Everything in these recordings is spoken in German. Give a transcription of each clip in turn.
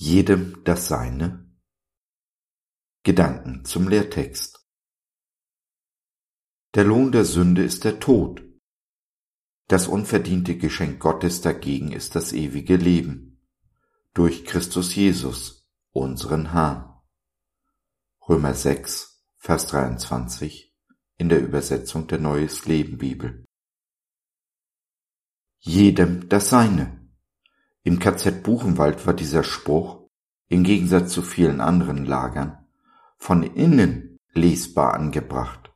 jedem das Seine? Gedanken zum Lehrtext. Der Lohn der Sünde ist der Tod. Das unverdiente Geschenk Gottes dagegen ist das ewige Leben. Durch Christus Jesus, unseren Herrn. Römer 6, Vers 23 in der Übersetzung der Neues Leben Bibel. Jedem das Seine. Im KZ Buchenwald war dieser Spruch, im Gegensatz zu vielen anderen Lagern, von innen lesbar angebracht.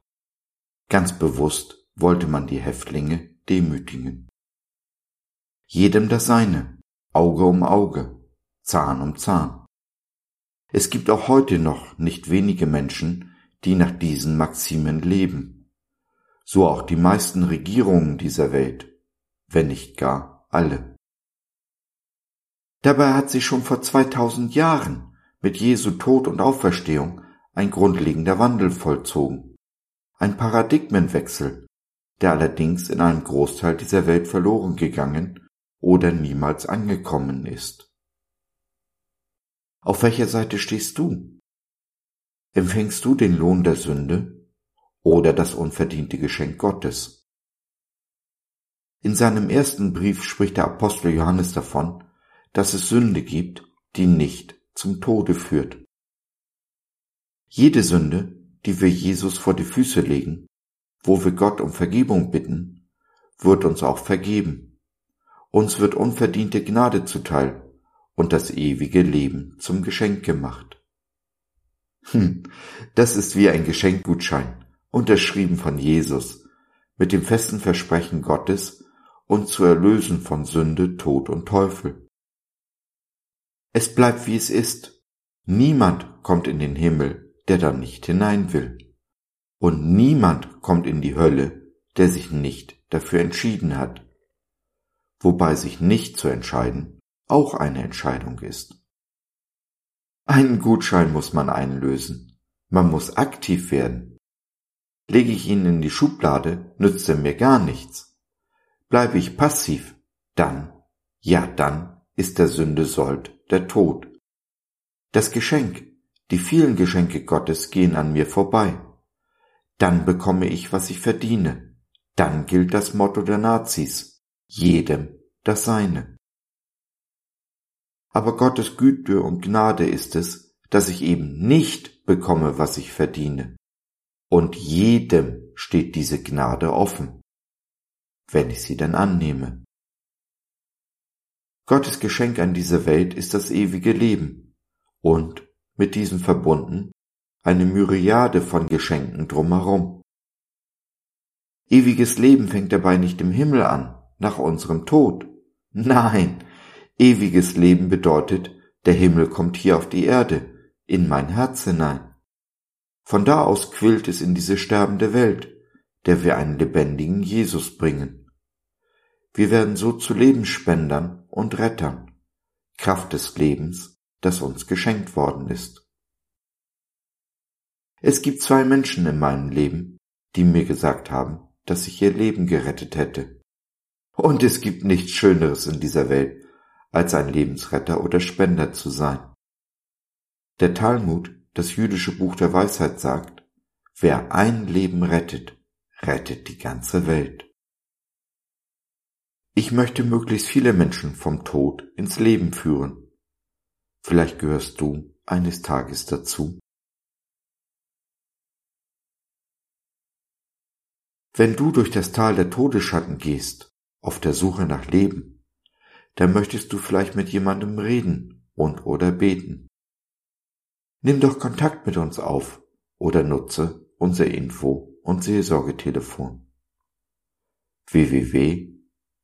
Ganz bewusst wollte man die Häftlinge demütigen. Jedem das Seine, Auge um Auge, Zahn um Zahn. Es gibt auch heute noch nicht wenige Menschen, die nach diesen Maximen leben. So auch die meisten Regierungen dieser Welt, wenn nicht gar alle. Dabei hat sich schon vor 2000 Jahren mit Jesu Tod und Auferstehung ein grundlegender Wandel vollzogen. Ein Paradigmenwechsel, der allerdings in einem Großteil dieser Welt verloren gegangen oder niemals angekommen ist. Auf welcher Seite stehst du? Empfängst du den Lohn der Sünde oder das unverdiente Geschenk Gottes? In seinem ersten Brief spricht der Apostel Johannes davon, dass es Sünde gibt, die nicht zum Tode führt. Jede Sünde, die wir Jesus vor die Füße legen, wo wir Gott um Vergebung bitten, wird uns auch vergeben. Uns wird unverdiente Gnade zuteil und das ewige Leben zum Geschenk gemacht. Hm, das ist wie ein Geschenkgutschein, unterschrieben von Jesus, mit dem festen Versprechen Gottes, uns zu erlösen von Sünde, Tod und Teufel. Es bleibt wie es ist. Niemand kommt in den Himmel, der da nicht hinein will. Und niemand kommt in die Hölle, der sich nicht dafür entschieden hat. Wobei sich nicht zu entscheiden auch eine Entscheidung ist. Einen Gutschein muss man einlösen. Man muss aktiv werden. Lege ich ihn in die Schublade, nützt er mir gar nichts. Bleibe ich passiv, dann, ja dann, ist der Sünde Sold der Tod. Das Geschenk, die vielen Geschenke Gottes gehen an mir vorbei. Dann bekomme ich, was ich verdiene. Dann gilt das Motto der Nazis. Jedem das Seine. Aber Gottes Güte und Gnade ist es, dass ich eben nicht bekomme, was ich verdiene. Und jedem steht diese Gnade offen, wenn ich sie denn annehme. Gottes Geschenk an diese Welt ist das ewige Leben und mit diesem verbunden eine Myriade von Geschenken drumherum. Ewiges Leben fängt dabei nicht im Himmel an, nach unserem Tod. Nein, ewiges Leben bedeutet, der Himmel kommt hier auf die Erde, in mein Herz hinein. Von da aus quillt es in diese sterbende Welt, der wir einen lebendigen Jesus bringen. Wir werden so zu Lebensspendern und Rettern, Kraft des Lebens, das uns geschenkt worden ist. Es gibt zwei Menschen in meinem Leben, die mir gesagt haben, dass ich ihr Leben gerettet hätte. Und es gibt nichts Schöneres in dieser Welt, als ein Lebensretter oder Spender zu sein. Der Talmud, das jüdische Buch der Weisheit, sagt, wer ein Leben rettet, rettet die ganze Welt. Ich möchte möglichst viele Menschen vom Tod ins Leben führen. Vielleicht gehörst du eines Tages dazu. Wenn du durch das Tal der Todesschatten gehst, auf der Suche nach Leben, dann möchtest du vielleicht mit jemandem reden und oder beten. Nimm doch Kontakt mit uns auf oder nutze unser Info- und Seelsorgetelefon www